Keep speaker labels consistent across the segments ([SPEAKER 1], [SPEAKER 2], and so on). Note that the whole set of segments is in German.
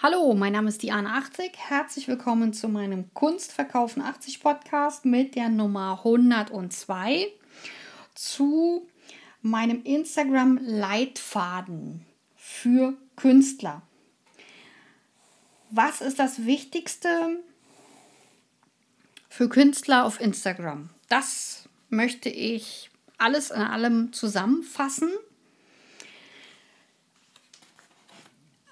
[SPEAKER 1] Hallo, mein Name ist Diana 80. Herzlich willkommen zu meinem Kunstverkaufen 80 Podcast mit der Nummer 102 zu meinem Instagram Leitfaden für Künstler. Was ist das Wichtigste für Künstler auf Instagram? Das möchte ich alles in allem zusammenfassen.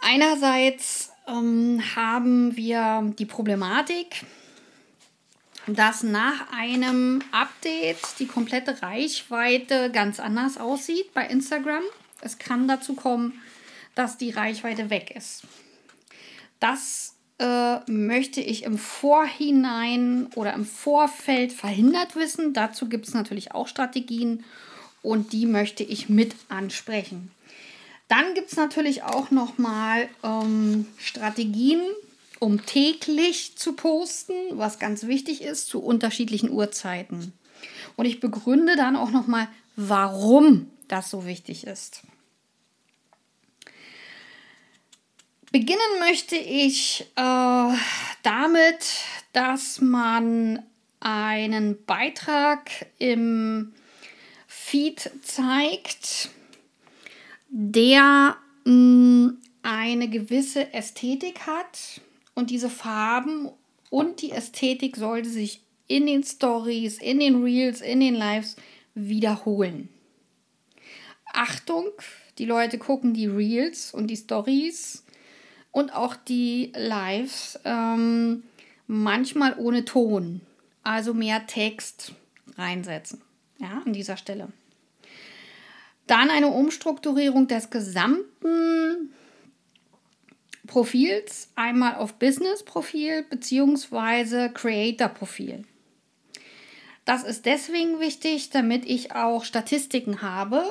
[SPEAKER 1] Einerseits ähm, haben wir die Problematik, dass nach einem Update die komplette Reichweite ganz anders aussieht bei Instagram. Es kann dazu kommen, dass die Reichweite weg ist. Das äh, möchte ich im Vorhinein oder im Vorfeld verhindert wissen. Dazu gibt es natürlich auch Strategien und die möchte ich mit ansprechen. Dann gibt es natürlich auch nochmal ähm, Strategien, um täglich zu posten, was ganz wichtig ist, zu unterschiedlichen Uhrzeiten. Und ich begründe dann auch nochmal, warum das so wichtig ist. Beginnen möchte ich äh, damit, dass man einen Beitrag im Feed zeigt, der mh, mm, eine gewisse Ästhetik hat und diese Farben und die Ästhetik sollte sich in den Stories, in den Reels, in den Lives wiederholen. Achtung, die Leute gucken die Reels und die Stories und auch die Lives ähm, manchmal ohne Ton, also mehr Text reinsetzen. Ja, an dieser Stelle. Dann eine Umstrukturierung des gesamten Profils, einmal auf Business-Profil bzw. Creator-Profil. Das ist deswegen wichtig, damit ich auch Statistiken habe,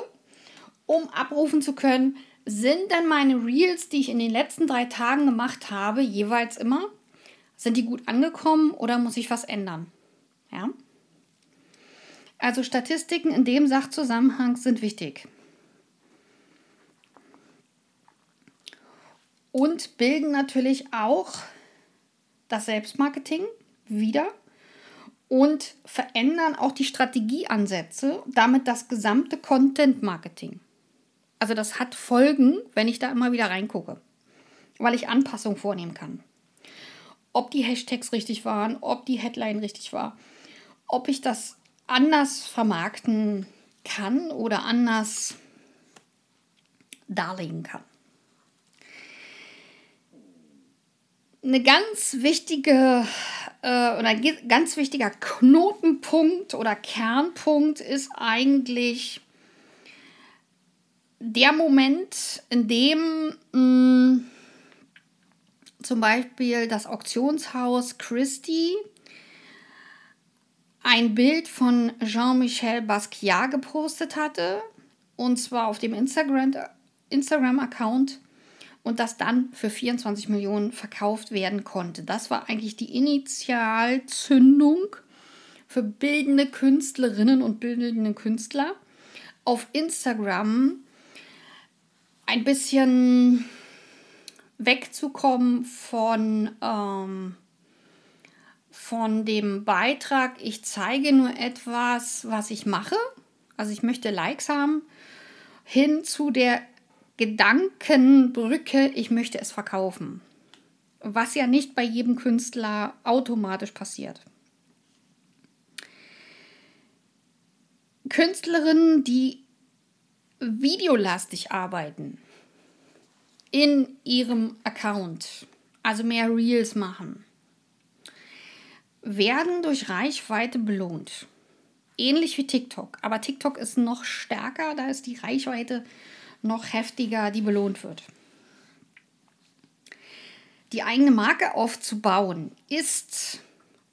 [SPEAKER 1] um abrufen zu können, sind denn meine Reels, die ich in den letzten drei Tagen gemacht habe, jeweils immer, sind die gut angekommen oder muss ich was ändern? Ja? Also Statistiken in dem Sachzusammenhang sind wichtig. Und bilden natürlich auch das Selbstmarketing wieder und verändern auch die Strategieansätze, damit das gesamte Content-Marketing. Also das hat Folgen, wenn ich da immer wieder reingucke, weil ich Anpassungen vornehmen kann. Ob die Hashtags richtig waren, ob die Headline richtig war, ob ich das anders vermarkten kann oder anders darlegen kann. Eine ganz wichtige äh, oder ein ganz wichtiger Knotenpunkt oder Kernpunkt ist eigentlich der Moment, in dem mh, mm, zum Beispiel das Auktionshaus Christie ein Bild von Jean-Michel Basquiat gepostet hatte, und zwar auf dem Instagram-Account, Instagram und das dann für 24 Millionen verkauft werden konnte. Das war eigentlich die Initialzündung für bildende Künstlerinnen und bildende Künstler auf Instagram ein bisschen wegzukommen von ähm, von dem Beitrag, ich zeige nur etwas, was ich mache, also ich möchte Likes haben, hin zu der Gedankenbrücke, ich möchte es verkaufen. Was ja nicht bei jedem Künstler automatisch passiert. Künstlerinnen, die videolastig arbeiten in ihrem Account, also mehr Reels machen, werden durch Reichweite belohnt. Ähnlich wie TikTok. Aber TikTok ist noch stärker, da ist die Reichweite noch heftiger, die belohnt wird. Die eigene Marke aufzubauen ist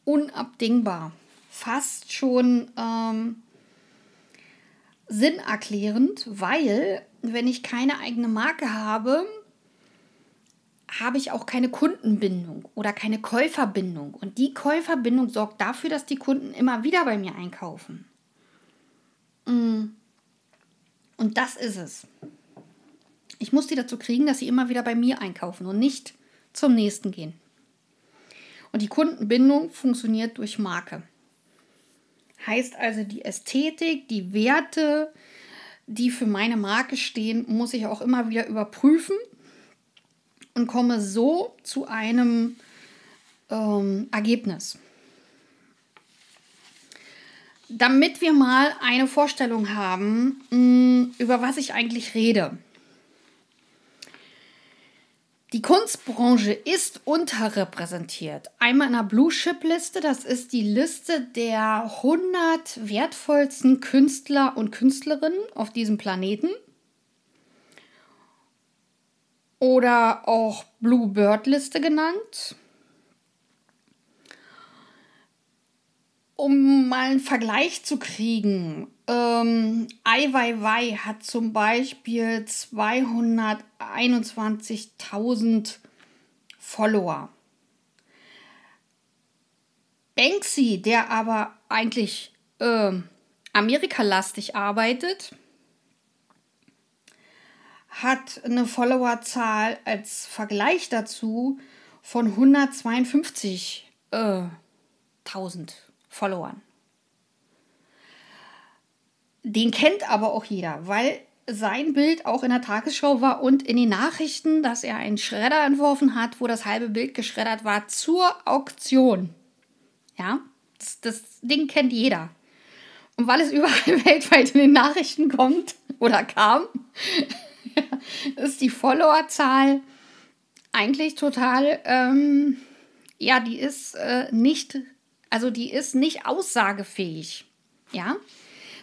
[SPEAKER 1] unabdingbar. Fast schon ähm, sinnerklärend, weil wenn ich keine eigene Marke habe, habe ich auch keine Kundenbindung oder keine Käuferbindung. Und die Käuferbindung sorgt dafür, dass die Kunden immer wieder bei mir einkaufen. Mm. Und das ist es. Ich muss die dazu kriegen, dass sie immer wieder bei mir einkaufen und nicht zum nächsten gehen. Und die Kundenbindung funktioniert durch Marke. Heißt also, die Ästhetik, die Werte, die für meine Marke stehen, muss ich auch immer wieder überprüfen und komme so zu einem ähm, Ergebnis. Damit wir mal eine Vorstellung haben, mm, über was ich eigentlich rede. Die Kunstbranche ist unterrepräsentiert. Einmal in der Blue Chip Liste, das ist die Liste der 100 wertvollsten Künstler und Künstlerinnen auf diesem Planeten. Oder auch Blue Bird Liste genannt. Um mal einen Vergleich zu kriegen, ähm, Ai Weiwei hat zum Beispiel 221.000 Follower. Banksy, der aber eigentlich äh, Amerikalastig arbeitet, hat eine Followerzahl als Vergleich dazu von 152.000 äh, Followern. Den kennt aber auch jeder, weil sein Bild auch in der Tagesschau war und in den Nachrichten, dass er einen Schredder entworfen hat, wo das halbe Bild geschreddert war zur Auktion. Ja, das, das Ding kennt jeder. Und weil es überall weltweit in den Nachrichten kommt oder kam, ist die Followerzahl eigentlich total, ähm, ja, die ist äh, nicht, also die ist nicht aussagefähig. Ja,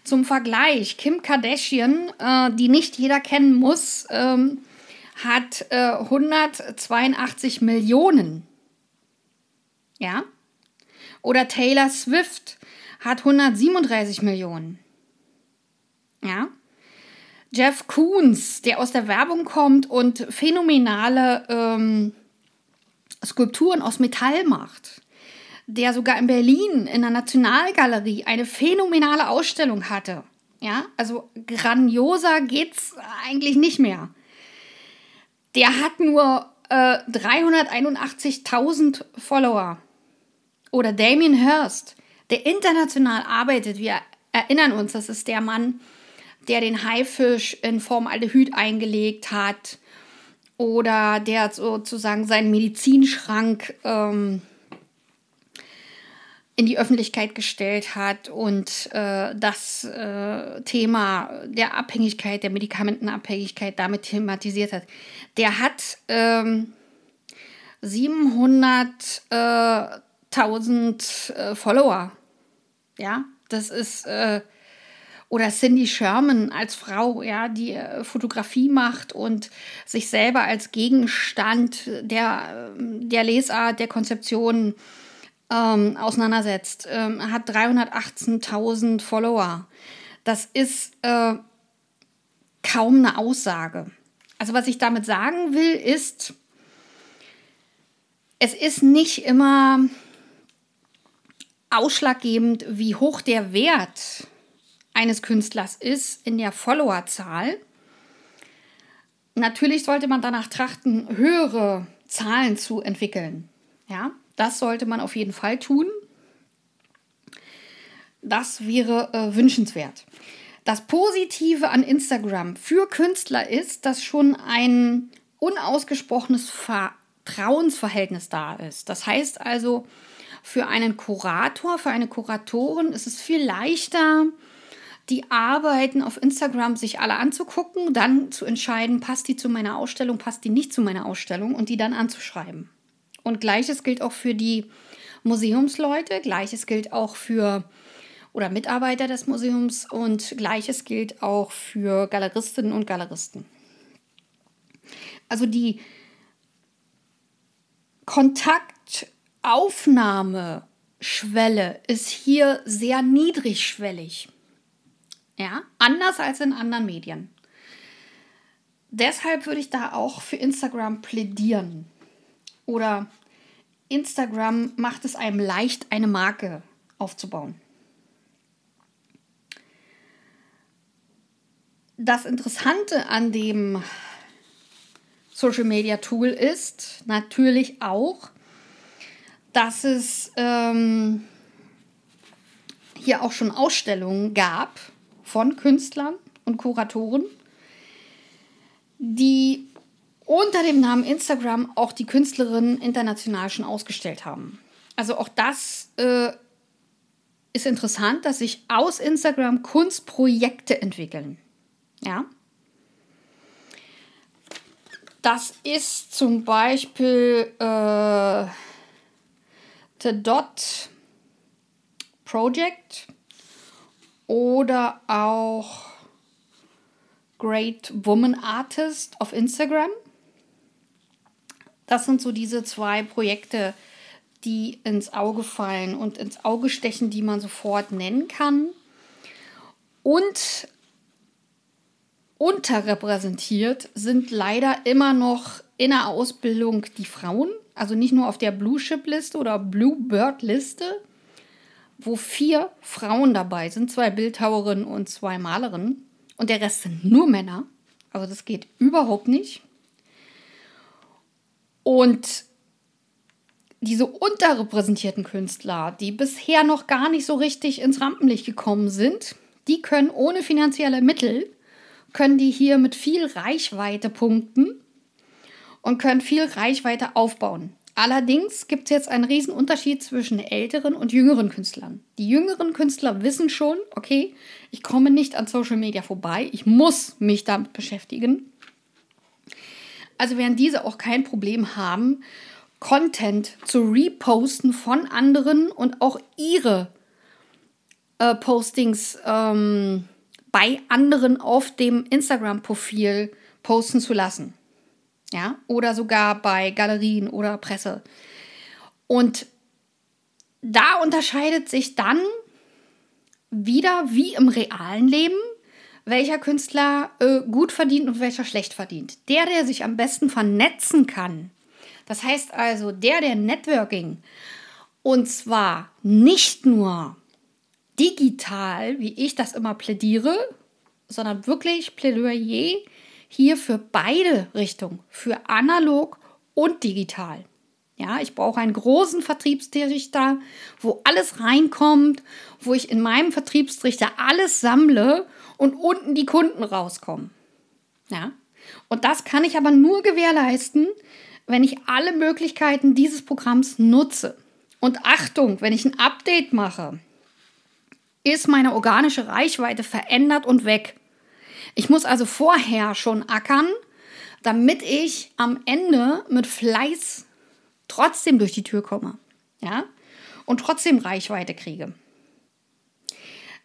[SPEAKER 1] zum Vergleich, Kim Kardashian, äh, die nicht jeder kennen muss, ähm, hat äh, 182 Millionen. Ja? Oder Taylor Swift hat 137 Millionen. Ja? Jeff Koons, der aus der Werbung kommt und phänomenale ähm, Skulpturen aus Metall macht der sogar in Berlin in der Nationalgalerie eine phänomenale Ausstellung hatte. Ja, also grandioser geht's eigentlich nicht mehr. Der hat nur äh, 381.000 Follower. Oder Damien Hirst, der international arbeitet. Wir erinnern uns, das ist der Mann, der den Haifisch in Formaldehyd eingelegt hat. Oder der sozusagen seinen Medizinschrank ähm, in die Öffentlichkeit gestellt hat und äh, das äh, Thema der Abhängigkeit, der Medikamentenabhängigkeit damit thematisiert hat. Der hat ähm, 700.000 äh, Follower. Ja, das ist äh, oder Cindy Sherman als Frau, ja, die äh, Fotografie macht und sich selber als Gegenstand der, der Lesart, der Konzeption ähm, auseinandersetzt, ähm, hat 318.000 Follower. Das ist äh, kaum eine Aussage. Also was ich damit sagen will, ist, es ist nicht immer ausschlaggebend, wie hoch der Wert eines Künstlers ist in der Followerzahl. Natürlich sollte man danach trachten, höhere Zahlen zu entwickeln. Ja, das sollte man auf jeden Fall tun. Das wäre äh, wünschenswert. Das Positive an Instagram für Künstler ist, dass schon ein unausgesprochenes Vertrauensverhältnis da ist. Das heißt also, für einen Kurator, für eine Kuratorin ist es viel leichter, die Arbeiten auf Instagram sich alle anzugucken, dann zu entscheiden, passt die zu meiner Ausstellung, passt die nicht zu meiner Ausstellung und die dann anzuschreiben. Und gleiches gilt auch für die Museumsleute, gleiches gilt auch für oder Mitarbeiter des Museums und gleiches gilt auch für Galeristinnen und Galeristen. Also die Kontaktaufnahmeschwelle ist hier sehr niedrigschwellig. Ja, anders als in anderen Medien. Deshalb würde ich da auch für Instagram plädieren oder Instagram macht es einem leicht, eine Marke aufzubauen. Das Interessante an dem Social Media Tool ist. Natürlich auch, dass es ähm, hier auch schon Ausstellungen gab von Künstlern und Kuratoren, die unter dem Namen Instagram auch die Künstlerinnen international schon ausgestellt haben. Also auch das äh, ist interessant, dass sich aus Instagram Kunstprojekte entwickeln. Ja. Das ist zum Beispiel äh, The Dot Project oder auch Great Woman Artist auf Instagram. Das sind so diese zwei Projekte, die ins Auge fallen und ins Auge stechen, die man sofort nennen kann. Und unterrepräsentiert sind leider immer noch in der Ausbildung die Frauen, also nicht nur auf der Blue Chip Liste oder Blue Bird Liste, wo vier Frauen dabei sind, zwei Bildhauerinnen und zwei Malerinnen und der Rest sind nur Männer. Also das geht überhaupt nicht. Und diese unterrepräsentierten Künstler, die bisher noch gar nicht so richtig ins Rampenlicht gekommen sind, die können ohne finanzielle Mittel, können die hier mit viel Reichweite punkten und können viel Reichweite aufbauen. Allerdings gibt es jetzt einen riesen Unterschied zwischen älteren und jüngeren Künstlern. Die jüngeren Künstler wissen schon, okay, ich komme nicht an Social Media vorbei, ich muss mich damit beschäftigen. Also werden diese auch kein Problem haben, Content zu reposten von anderen und auch ihre äh, Postings ähm, bei anderen auf dem Instagram-Profil posten zu lassen. Ja, oder sogar bei Galerien oder Presse. Und da unterscheidet sich dann wieder wie im realen Leben, welcher Künstler äh, gut verdient und welcher schlecht verdient. Der, der sich am besten vernetzen kann, das heißt also, der, der Networking, und zwar nicht nur digital, wie ich das immer plädiere, sondern wirklich Plädoyer hier für beide Richtungen, für analog und digital. Ja, ich brauche einen großen Vertriebstrichter, wo alles reinkommt, wo ich in meinem Vertriebstrichter alles sammle und unten die Kunden rauskommen. Ja, und das kann ich aber nur gewährleisten, wenn ich alle Möglichkeiten dieses Programms nutze. Und Achtung, wenn ich ein Update mache, ist meine organische Reichweite verändert und weg. Ich muss also vorher schon ackern, damit ich am Ende mit Fleiß trotzdem durch die Tür komme. Ja? Und trotzdem Reichweite kriege.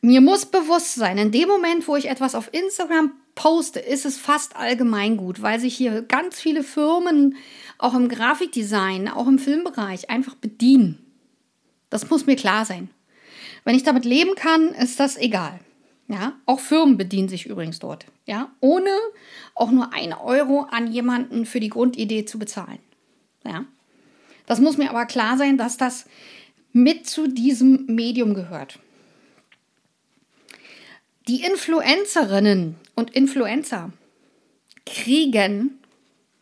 [SPEAKER 1] Mir muss bewusst sein, in dem Moment, wo ich etwas auf Instagram poste, ist es fast allgemeingut, weil sich hier ganz viele Firmen auch im Grafikdesign, auch im Filmbereich einfach bedienen. Das muss mir klar sein. Wenn ich damit leben kann, ist das egal. Ja, auch Firmen bedienen sich übrigens dort. Ja, ohne auch nur ein Euro an jemanden für die Grundidee zu bezahlen. Ja, das muss mir aber klar sein, dass das mit zu diesem Medium gehört. Die Influencerinnen und Influencer kriegen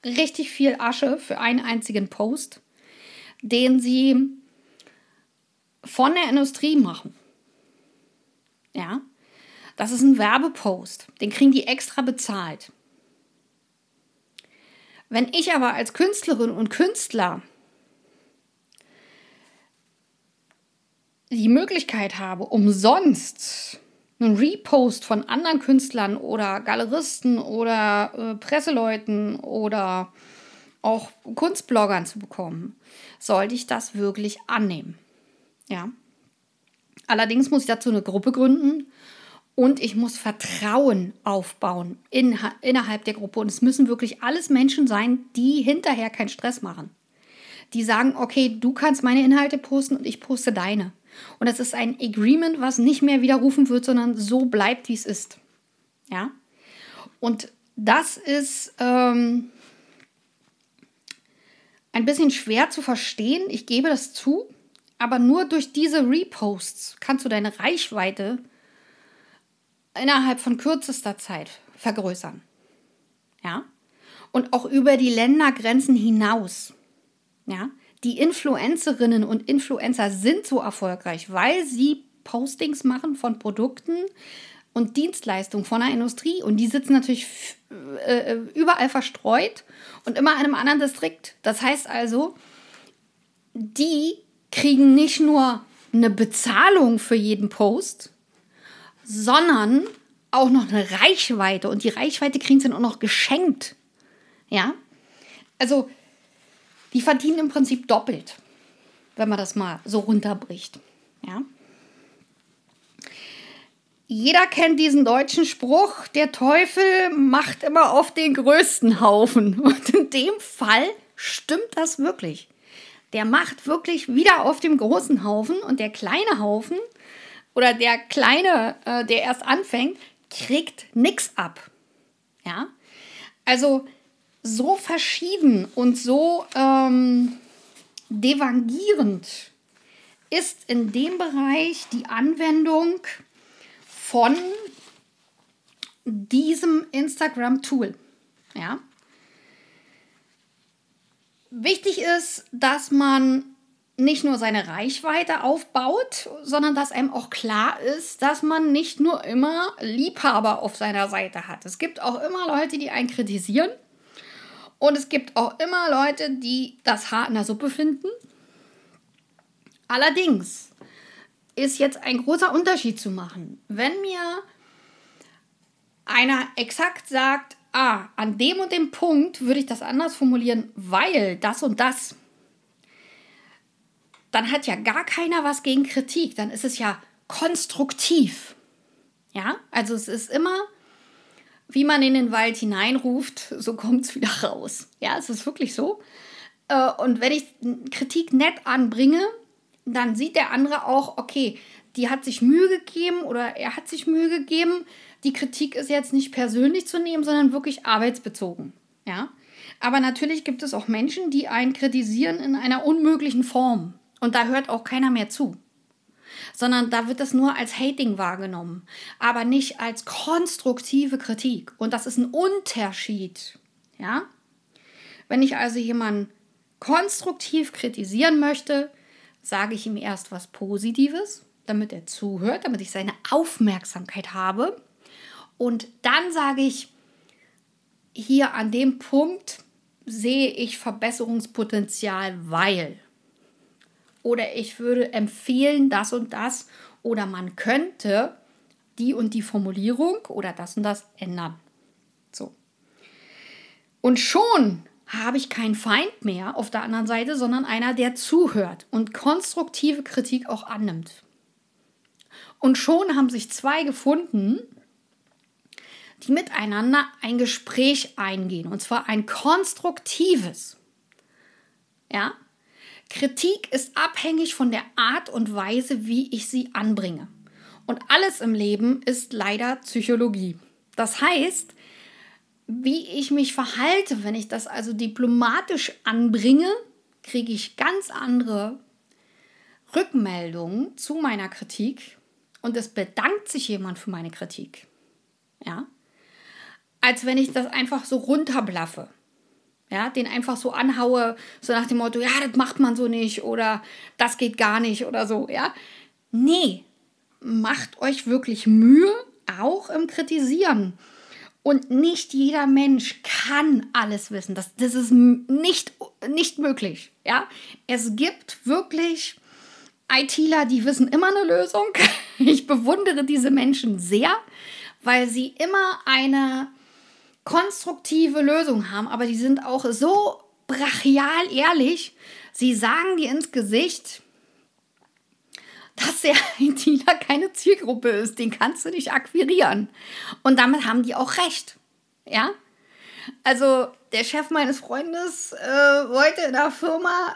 [SPEAKER 1] richtig viel Asche für einen einzigen Post, den sie von der Industrie machen. Ja, das ist ein Werbepost, den kriegen die extra bezahlt. Wenn ich aber als Künstlerin und Künstler die Möglichkeit habe, umsonst einen Repost von anderen Künstlern oder Galeristen oder äh, Presseleuten oder auch Kunstbloggern zu bekommen, sollte ich das wirklich annehmen. Ja. Allerdings muss ich dazu eine Gruppe gründen und ich muss Vertrauen aufbauen in, innerhalb der Gruppe. Und es müssen wirklich alles Menschen sein, die hinterher keinen Stress machen. Die sagen, okay, du kannst meine Inhalte posten und ich poste deine. Und das ist ein Agreement, was nicht mehr widerrufen wird, sondern so bleibt, wie es ist. Ja. Und das ist ähm, ein bisschen schwer zu verstehen. Ich gebe das zu. Aber nur durch diese Reposts kannst du deine Reichweite innerhalb von kürzester Zeit vergrößern. Ja? und auch über die Ländergrenzen hinaus. Ja, die Influencerinnen und Influencer sind so erfolgreich, weil sie Postings machen von Produkten und Dienstleistungen von der Industrie und die sitzen natürlich äh, überall verstreut und immer in einem anderen Distrikt. Das heißt also, die kriegen nicht nur eine Bezahlung für jeden Post, sondern auch noch eine Reichweite und die Reichweite kriegen sie dann auch noch geschenkt. Ja? Also, die verdienen im Prinzip doppelt, wenn man das mal so runterbricht. Ja? Jeder kennt diesen deutschen Spruch, der Teufel macht immer auf den größten Haufen. Und in dem Fall stimmt das wirklich. Der macht wirklich wieder auf dem großen Haufen und der kleine Haufen oder der kleine, äh, der erst anfängt, kriegt nichts ab. Ja, also so verschieden und so ähm, devangierend ist in dem Bereich die Anwendung von diesem Instagram-Tool. Ja. Wichtig ist, dass man nicht nur seine Reichweite aufbaut, sondern dass einem auch klar ist, dass man nicht nur immer Liebhaber auf seiner Seite hat. Es gibt auch immer Leute, die einen kritisieren. Und es gibt auch immer Leute, die das Haar in der Suppe finden. Allerdings ist jetzt ein großer Unterschied zu machen. Wenn mir einer exakt sagt, ah, an dem und dem Punkt würde ich das anders formulieren, weil das und das dann hat ja gar keiner was gegen Kritik. Dann ist es ja konstruktiv. Ja, also es ist immer, wie man in den Wald hineinruft, so kommt es wieder raus. Ja, es ist wirklich so. Äh, und wenn ich Kritik nett anbringe, dann sieht der andere auch, okay, die hat sich Mühe gegeben oder er hat sich Mühe gegeben. Die Kritik ist jetzt nicht persönlich zu nehmen, sondern wirklich arbeitsbezogen. Ja, aber natürlich gibt es auch Menschen, die einen kritisieren in einer unmöglichen Form. Und da hört auch keiner mehr zu. Sondern da wird das nur als Hating wahrgenommen, aber nicht als konstruktive Kritik. Und das ist ein Unterschied. Ja? Wenn ich also jemanden konstruktiv kritisieren möchte, sage ich ihm erst was Positives, damit er zuhört, damit ich seine Aufmerksamkeit habe. Und dann sage ich, hier an dem Punkt sehe ich Verbesserungspotenzial, weil oder ich würde empfehlen das und das oder man könnte die und die Formulierung oder das und das ändern. So. Und schon habe ich keinen Feind mehr auf der anderen Seite, sondern einer, der zuhört und konstruktive Kritik auch annimmt. Und schon haben sich zwei gefunden, die miteinander ein Gespräch eingehen, und zwar ein konstruktives. Ja, Kritik ist abhängig von der Art und Weise, wie ich sie anbringe. Und alles im Leben ist leider Psychologie. Das heißt, wie ich mich verhalte, wenn ich das also diplomatisch anbringe, kriege ich ganz andere Rückmeldungen zu meiner Kritik und es bedankt sich jemand für meine Kritik. Ja? Als wenn ich das einfach so runterblaffe ja, den einfach so anhaue, so nach dem Motto, ja, das macht man so nicht oder das geht gar nicht oder so, ja. Nee, macht euch wirklich Mühe, auch im Kritisieren. Und nicht jeder Mensch kann alles wissen. Das, das ist nicht, nicht möglich. Ja? Es gibt wirklich ITler, die wissen immer eine Lösung. Ich bewundere diese Menschen sehr, weil sie immer eine konstruktive Lösung haben, aber die sind auch so brachial ehrlich. Sie sagen dir ins Gesicht, dass der ITler keine Zielgruppe ist. Den kannst du nicht akquirieren. Und damit haben die auch recht. Ja? Also, der Chef meines Freundes äh, wollte in der Firma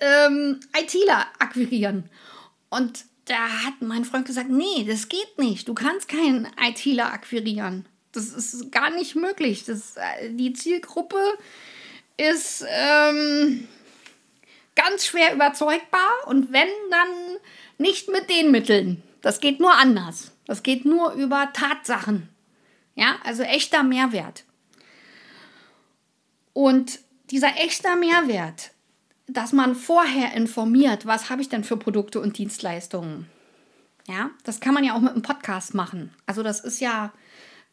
[SPEAKER 1] ähm, ITler akquirieren. Und da hat mein Freund gesagt: Nee, das geht nicht. Du kannst keinen ITler akquirieren. Das ist gar nicht möglich. Das, äh, die Zielgruppe ist ähm, ganz schwer überzeugbar und wenn, dann nicht mit den Mitteln. Das geht nur anders. Das geht nur über Tatsachen. Ja, also echter Mehrwert. Und dieser echte Mehrwert, dass man vorher informiert, was habe ich denn für Produkte und Dienstleistungen. Ja, das kann man ja auch mit einem Podcast machen. Also das ist ja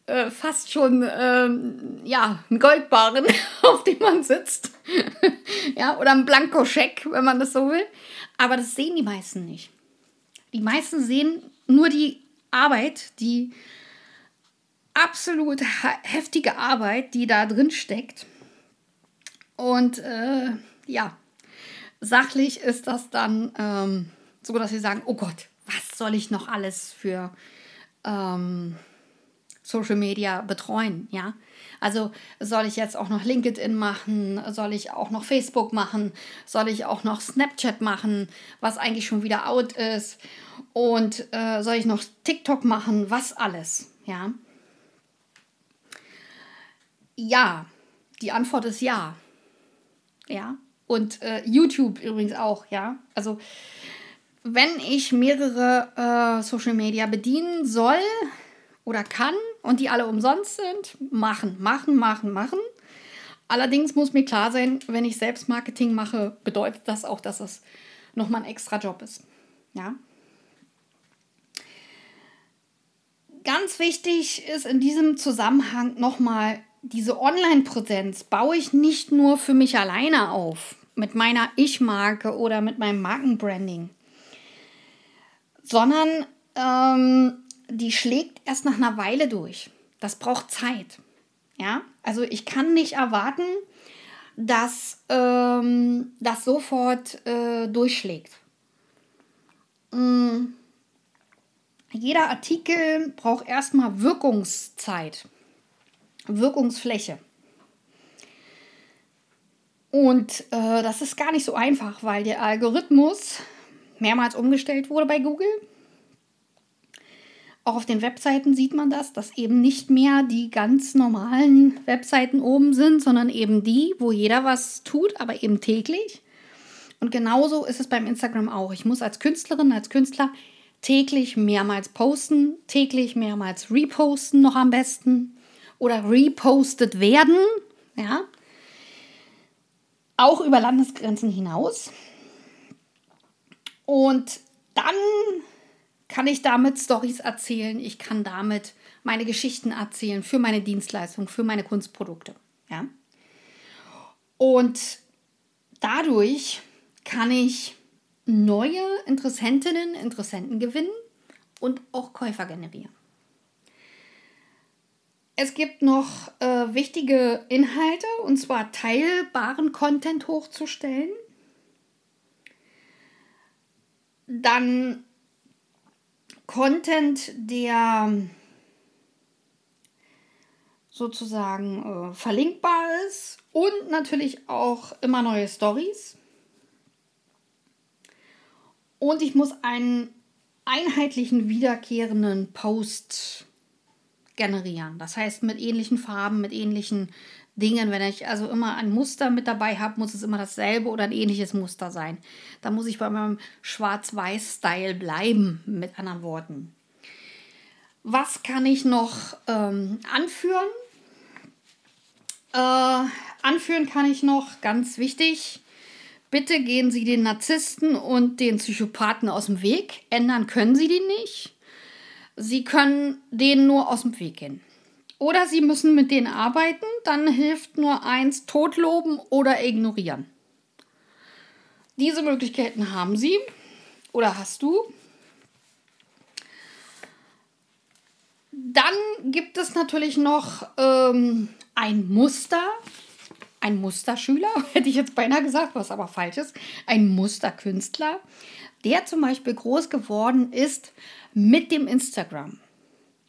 [SPEAKER 1] äh, fast schon ähm, ja, ein Goldbarren, auf dem man sitzt. ja, oder ein Blankoscheck, wenn man das so will. Aber das sehen die meisten nicht. Die meisten sehen nur die Arbeit, die absolut heftige Arbeit, die da drin steckt. Und äh, ja, sachlich ist das dann ähm, so, dass sie sagen, oh Gott, was soll ich noch alles für ähm, Social Media betreuen, ja? Also soll ich jetzt auch noch LinkedIn machen, soll ich auch noch Facebook machen, soll ich auch noch Snapchat machen, was eigentlich schon wieder out ist und äh, soll ich noch TikTok machen, was alles, ja? Ja, die Antwort ist ja. Ja, und äh, YouTube übrigens auch, ja. Also wenn ich mehrere äh, Social Media bedienen soll oder kann und die alle umsonst sind, machen, machen, machen, machen. Allerdings muss mir klar sein, wenn ich selbst Marketing mache, bedeutet das auch, dass es nochmal ein extra Job ist. Ja. Ganz wichtig ist in diesem Zusammenhang nochmal, diese Online-Präsenz baue ich nicht nur für mich alleine auf, mit meiner Ich-Marke oder mit meinem Markenbranding, sondern ähm, die schlägt erst nach einer Weile durch. Das braucht Zeit. Ja, also ich kann nicht erwarten, dass ähm, das sofort äh, durchschlägt. Mhm. Jeder Artikel braucht erstmal Wirkungszeit, Wirkungsfläche. Und äh, das ist gar nicht so einfach, weil der Algorithmus mehrmals umgestellt wurde bei Google auch auf den Webseiten sieht man das, dass eben nicht mehr die ganz normalen Webseiten oben sind, sondern eben die, wo jeder was tut, aber eben täglich. Und genauso ist es beim Instagram auch. Ich muss als Künstlerin, als Künstler täglich mehrmals posten, täglich mehrmals reposten noch am besten oder repostet werden, ja. Auch über Landesgrenzen hinaus. Und dann kann ich damit Stories erzählen, ich kann damit meine Geschichten erzählen für meine Dienstleistung, für meine Kunstprodukte. Ja? Und dadurch kann ich neue Interessentinnen, Interessenten gewinnen und auch Käufer generieren. Es gibt noch äh, wichtige Inhalte, und zwar teilbaren Content hochzustellen. Dann Content, der sozusagen äh, verlinkbar ist und natürlich auch immer neue Stories. Und ich muss einen einheitlichen wiederkehrenden Post generieren. Das heißt mit ähnlichen Farben, mit ähnlichen Dingen. Wenn ich also immer ein Muster mit dabei habe, muss es immer dasselbe oder ein ähnliches Muster sein. Da muss ich bei meinem Schwarz-Weiß-Style bleiben, mit anderen Worten. Was kann ich noch ähm, anführen? Äh, anführen kann ich noch, ganz wichtig, bitte gehen Sie den Narzissten und den Psychopathen aus dem Weg. Ändern können Sie die nicht. Sie können denen nur aus dem Weg gehen. Oder sie müssen mit denen arbeiten, dann hilft nur eins, totloben oder ignorieren. Diese Möglichkeiten haben sie oder hast du. Dann gibt es natürlich noch ähm, ein Muster, ein Musterschüler, hätte ich jetzt beinahe gesagt, was aber falsch ist, ein Musterkünstler, der zum Beispiel groß geworden ist mit dem Instagram.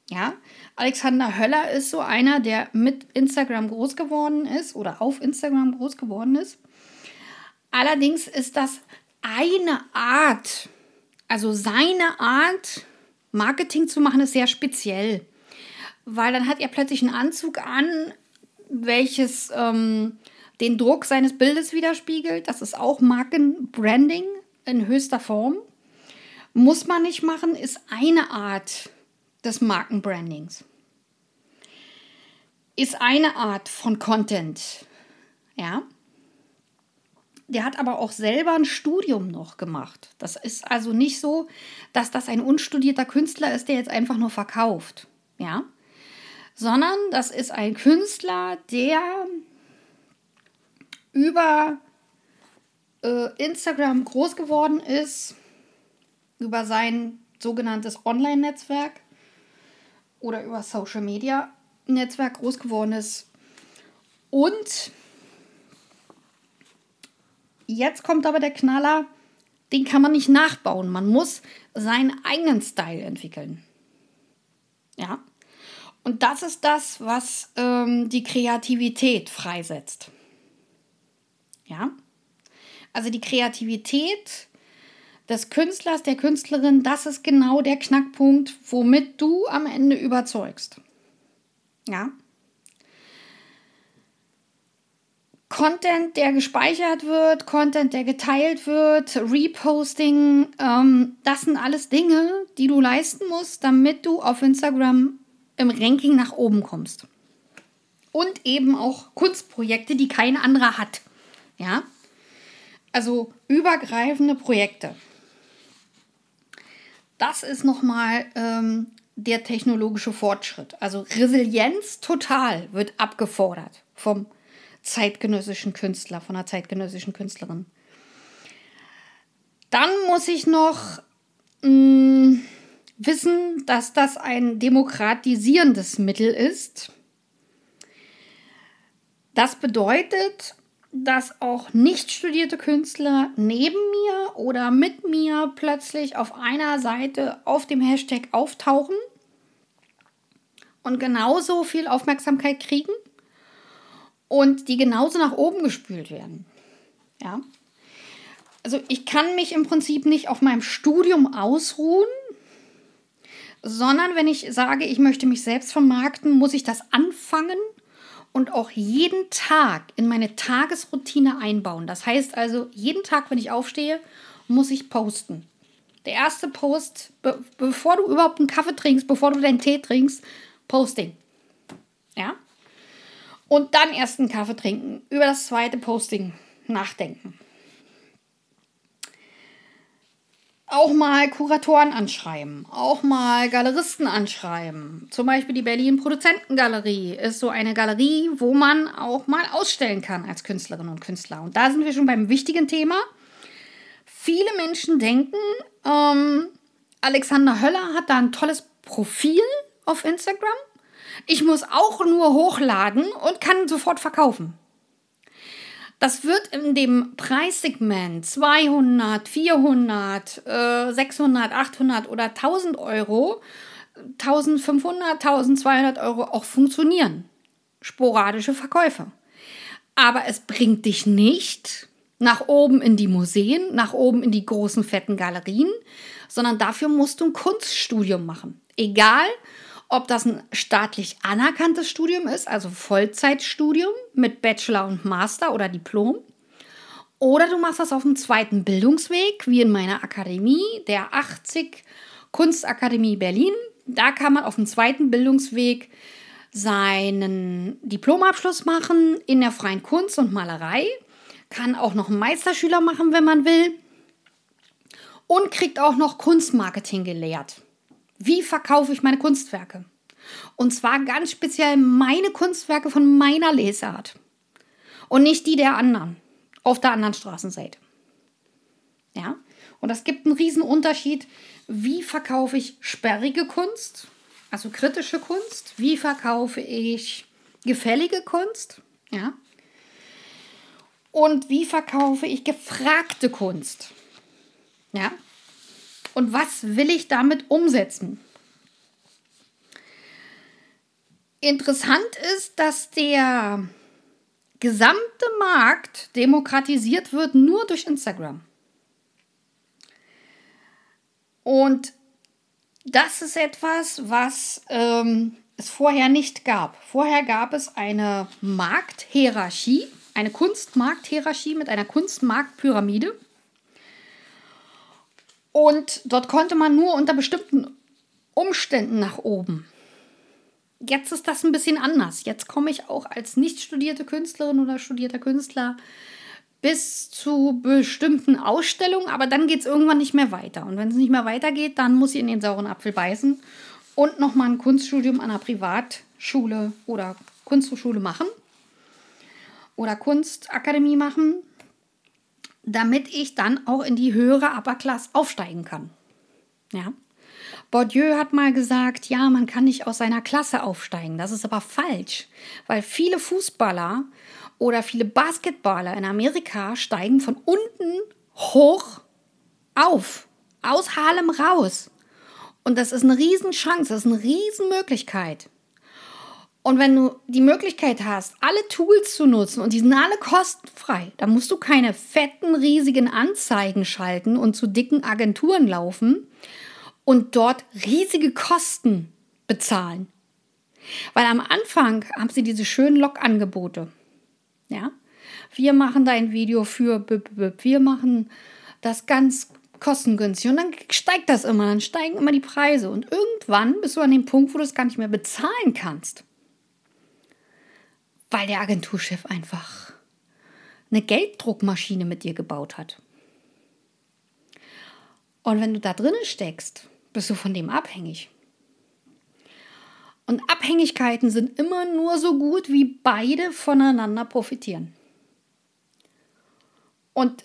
[SPEAKER 1] Ja, Alexander Höller ist so einer, der mit Instagram groß geworden ist oder auf Instagram groß geworden ist. Allerdings ist das eine Art, also seine Art, Marketing zu machen, ist sehr speziell. Weil dann hat er plötzlich einen Anzug an, welches ähm, den Druck seines Bildes widerspiegelt. Das ist auch Markenbranding in höchster Form. Muss man nicht machen, ist eine Art des Markenbrandings. Ist eine Art von Content. Ja. Der hat aber auch selber ein Studium noch gemacht. Das ist also nicht so, dass das ein unstudierter Künstler ist, der jetzt einfach nur verkauft. Ja. Sondern das ist ein Künstler, der über äh, Instagram groß geworden ist, über sein sogenanntes Online-Netzwerk oder über Social Media Netzwerk groß geworden ist. Und jetzt kommt aber der Knaller, den kann man nicht nachbauen. Man muss seinen eigenen Style entwickeln. Ja. Und das ist das, was ähm, die Kreativität freisetzt. Ja. Also die Kreativität des Künstlers, der Künstlerin, das ist genau der Knackpunkt, womit du am Ende überzeugst. Ja. Content, der gespeichert wird, Content, der geteilt wird, Reposting, ähm, das sind alles Dinge, die du leisten musst, damit du auf Instagram im Ranking nach oben kommst. Und eben auch Kunstprojekte, die kein anderer hat. Ja. Also übergreifende Projekte. Das ist nochmal ähm, der technologische Fortschritt. Also Resilienz total wird abgefordert vom zeitgenössischen Künstler, von einer zeitgenössischen Künstlerin. Dann muss ich noch mh, mm, wissen, dass das ein demokratisierendes Mittel ist. Das bedeutet, dass auch nicht studierte Künstler neben mir oder mit mir plötzlich auf einer Seite auf dem Hashtag auftauchen und genauso viel Aufmerksamkeit kriegen und die genauso nach oben gespült werden. Ja. Also ich kann mich im Prinzip nicht auf meinem Studium ausruhen, sondern wenn ich sage, ich möchte mich selbst vermarkten, muss ich das anfangen und auch jeden Tag in meine Tagesroutine einbauen. Das heißt also, jeden Tag, wenn ich aufstehe, muss ich posten. Der erste Post, be bevor du überhaupt einen Kaffee trinkst, bevor du deinen Tee trinkst, Posting. Ja? Und dann erst einen Kaffee trinken, über das zweite Posting nachdenken. Auch mal Kuratoren anschreiben, auch mal Galeristen anschreiben. Zum Beispiel die Berlin Produzentengalerie ist so eine Galerie, wo man auch mal ausstellen kann als Künstlerin und Künstler. Und da sind wir schon beim wichtigen Thema. Viele Menschen denken, ähm, Alexander Höller hat da ein tolles Profil auf Instagram. Ich muss auch nur hochladen und kann sofort verkaufen. Das wird in dem Preissegment 200, 400, äh, 600, 800 oder 1000 Euro, 1500, 1200 Euro auch funktionieren. Sporadische Verkäufe. Aber es bringt dich nicht nach oben in die Museen, nach oben in die großen fetten Galerien, sondern dafür musst du ein Kunststudium machen. Egal, ob das ein staatlich anerkanntes Studium ist, also Vollzeitstudium mit Bachelor und Master oder Diplom. Oder du machst das auf dem zweiten Bildungsweg, wie in meiner Akademie, der 80 Kunstakademie Berlin. Da kann man auf dem zweiten Bildungsweg seinen Diplomabschluss machen in der freien Kunst und Malerei. Kann auch noch einen Meisterschüler machen, wenn man will. Und kriegt auch noch Kunstmarketing gelehrt. Wie verkaufe ich meine Kunstwerke? Und zwar ganz speziell meine Kunstwerke von meiner Lesart und nicht die der anderen auf der anderen Straßenseite. Ja? Und das gibt einen riesen Unterschied, wie verkaufe ich sperrige Kunst, also kritische Kunst, wie verkaufe ich gefällige Kunst, ja? Und wie verkaufe ich gefragte Kunst? Ja? Und was will ich damit umsetzen? Interessant ist, dass der gesamte Markt demokratisiert wird nur durch Instagram. Und das ist etwas, was ähm, es vorher nicht gab. Vorher gab es eine Markthierarchie, eine Kunstmarkthierarchie mit einer Kunstmarktpyramide. Und dort konnte man nur unter bestimmten Umständen nach oben. Jetzt ist das ein bisschen anders. Jetzt komme ich auch als nicht studierte Künstlerin oder studierter Künstler bis zu bestimmten Ausstellungen, aber dann geht es irgendwann nicht mehr weiter. Und wenn es nicht mehr weitergeht, dann muss ich in den sauren Apfel beißen und nochmal ein Kunststudium an einer Privatschule oder Kunsthochschule machen oder Kunstakademie machen, damit ich dann auch in die höhere Upper Class aufsteigen kann. Ja. Bourdieu hat mal gesagt, ja, man kann nicht aus seiner Klasse aufsteigen. Das ist aber falsch, weil viele Fußballer oder viele Basketballer in Amerika steigen von unten hoch auf, aus Harlem raus. Und das ist eine Riesenchance, das ist eine Riesenmöglichkeit. Und wenn du die Möglichkeit hast, alle Tools zu nutzen und die sind alle kostenfrei, dann musst du keine fetten, riesigen Anzeigen schalten und zu dicken Agenturen laufen und dort riesige Kosten bezahlen. Weil am Anfang haben sie diese schönen Log-Angebote. Ja, wir machen da ein Video für, wir machen das ganz kostengünstig. Und dann steigt das immer, dann steigen immer die Preise. Und irgendwann bist du an dem Punkt, wo du es gar nicht mehr bezahlen kannst weil der Agenturchef einfach eine Gelddruckmaschine mit dir gebaut hat. Und wenn du da drinnen steckst, bist du von dem abhängig. Und Abhängigkeiten sind immer nur so gut, wie beide voneinander profitieren. Und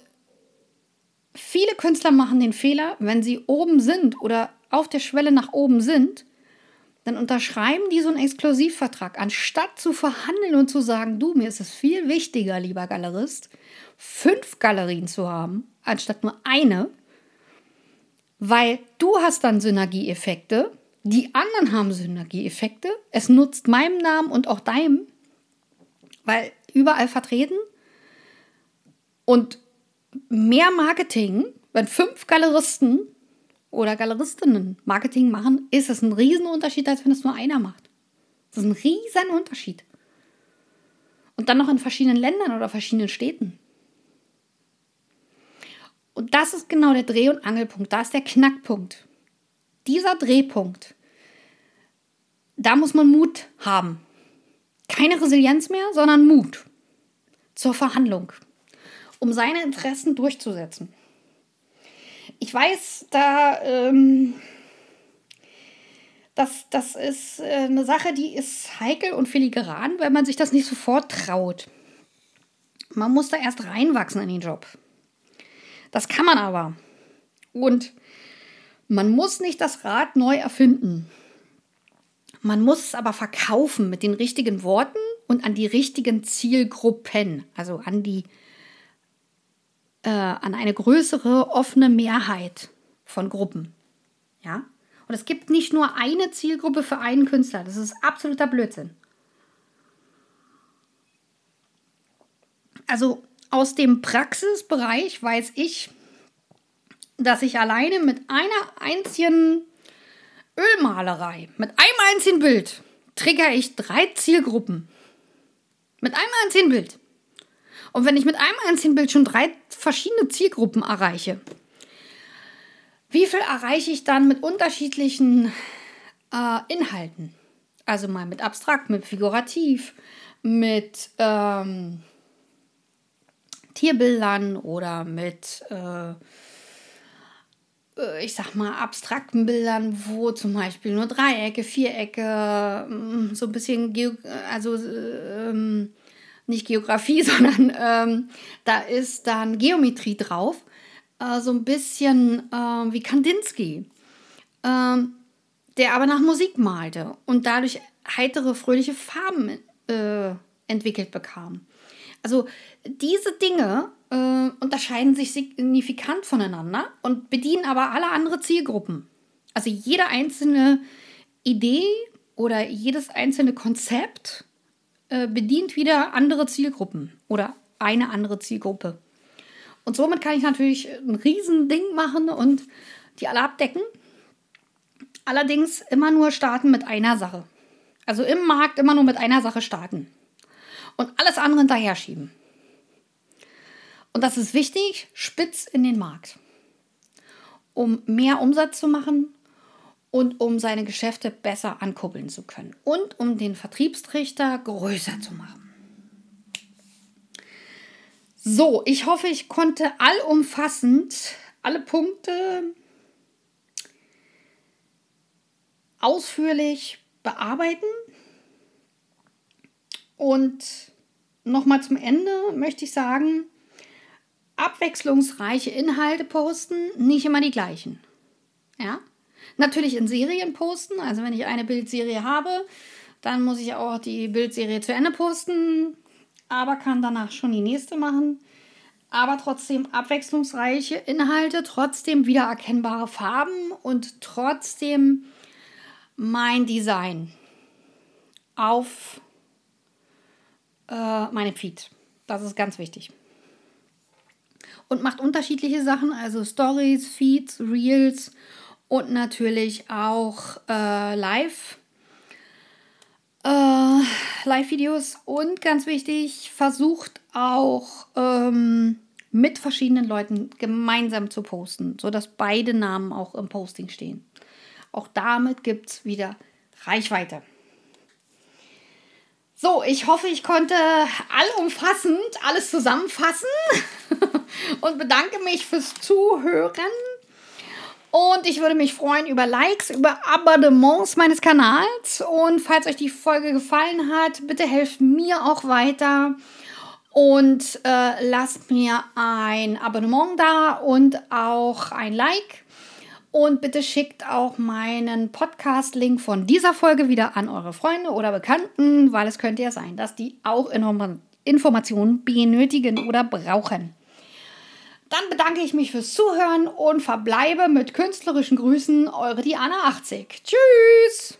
[SPEAKER 1] viele Künstler machen den Fehler, wenn sie oben sind oder auf der Schwelle nach oben sind, dann unterschreiben die so einen Exklusivvertrag, anstatt zu verhandeln und zu sagen, du, mir ist es viel wichtiger, lieber Galerist, fünf Galerien zu haben, anstatt nur eine, weil du hast dann Synergieeffekte, die anderen haben Synergieeffekte, es nutzt meinem Namen und auch deinem, weil überall vertreten und mehr Marketing, wenn fünf Galeristen oder Galeristinnen Marketing machen, ist es ein Riesenunterschied, als wenn es nur einer macht. Das ist ein Riesenunterschied. Und dann noch in verschiedenen Ländern oder verschiedenen Städten. Und das ist genau der Dreh- und Angelpunkt. Da ist der Knackpunkt. Dieser Drehpunkt, da muss man Mut haben. Keine Resilienz mehr, sondern Mut zur Verhandlung, um seine Interessen durchzusetzen ich weiß, da, ähm, das, das ist äh, eine Sache, die ist heikel und filigran, weil man sich das nicht sofort traut. Man muss da erst reinwachsen in den Job. Das kann man aber. Und man muss nicht das Rad neu erfinden. Man muss es aber verkaufen mit den richtigen Worten und an die richtigen Zielgruppen, also an die äh, an eine größere offene Mehrheit von Gruppen. Ja? Und es gibt nicht nur eine Zielgruppe für einen Künstler. Das ist absoluter Blödsinn. Also aus dem Praxisbereich weiß ich, dass ich alleine mit einer einzigen Ölmalerei, mit einem einzigen Bild, trigger ich drei Zielgruppen. Mit einem einzigen Bild. Und wenn ich mit einem einzigen Bild schon drei verschiedene Zielgruppen erreiche, wie viel erreiche ich dann mit unterschiedlichen äh, Inhalten? Also mal mit abstrakt, mit figurativ, mit ähm, Tierbildern oder mit, äh, äh ich sag mal, abstrakten Bildern, wo zum Beispiel nur Dreiecke, Vierecke, mm, so ein bisschen, also ähm, nicht Geografie, sondern ähm, da ist dann Geometrie drauf. Äh, so ein bisschen äh, wie Kandinsky, äh, der aber nach Musik malte und dadurch heitere, fröhliche Farben äh, entwickelt bekam. Also diese Dinge äh, unterscheiden sich signifikant voneinander und bedienen aber alle andere Zielgruppen. Also jede einzelne Idee oder jedes einzelne Konzept äh, bedient wieder andere Zielgruppen oder eine andere Zielgruppe. Und somit kann ich natürlich ein Riesending machen und die alle abdecken. Allerdings immer nur starten mit einer Sache. Also im Markt immer nur mit einer Sache starten. Und alles andere hinterher schieben. Und das ist wichtig, spitz in den Markt. Um mehr Umsatz zu machen, und um seine Geschäfte besser ankurbeln zu können und um den Vertriebstrichter größer zu machen. So, ich hoffe, ich konnte allumfassend alle Punkte ausführlich bearbeiten. Und nochmal zum Ende möchte ich sagen, abwechslungsreiche Inhalte posten, nicht immer die gleichen. Ja? Natürlich in Serien posten, also wenn ich eine Bildserie habe, dann muss ich auch die Bildserie zu Ende posten, aber kann danach schon die nächste machen. Aber trotzdem abwechslungsreiche Inhalte, trotzdem wiedererkennbare Farben und trotzdem mein Design auf äh, meinem Feed. Das ist ganz wichtig. Und macht unterschiedliche Sachen, also Stories, Feeds, Reels und natürlich auch äh, Live. Äh, Live-Videos und ganz wichtig, versucht auch ähm, mit verschiedenen Leuten gemeinsam zu posten, sodass beide Namen auch im Posting stehen. Auch damit gibt es wieder Reichweite. So, ich hoffe, ich konnte allumfassend alles zusammenfassen und bedanke mich fürs Zuhören. Und ich würde mich freuen über Likes, über Abonnements meines Kanals. Und falls euch die Folge gefallen hat, bitte helft mir auch weiter und äh, lasst mir ein Abonnement da und auch ein Like. Und bitte schickt auch meinen Podcast-Link von dieser Folge wieder an eure Freunde oder Bekannten, weil es könnte ja sein, dass die auch Informationen benötigen oder brauchen. Dann bedanke ich mich fürs Zuhören und verbleibe mit künstlerischen Grüßen, eure Diana 80. Tschüss!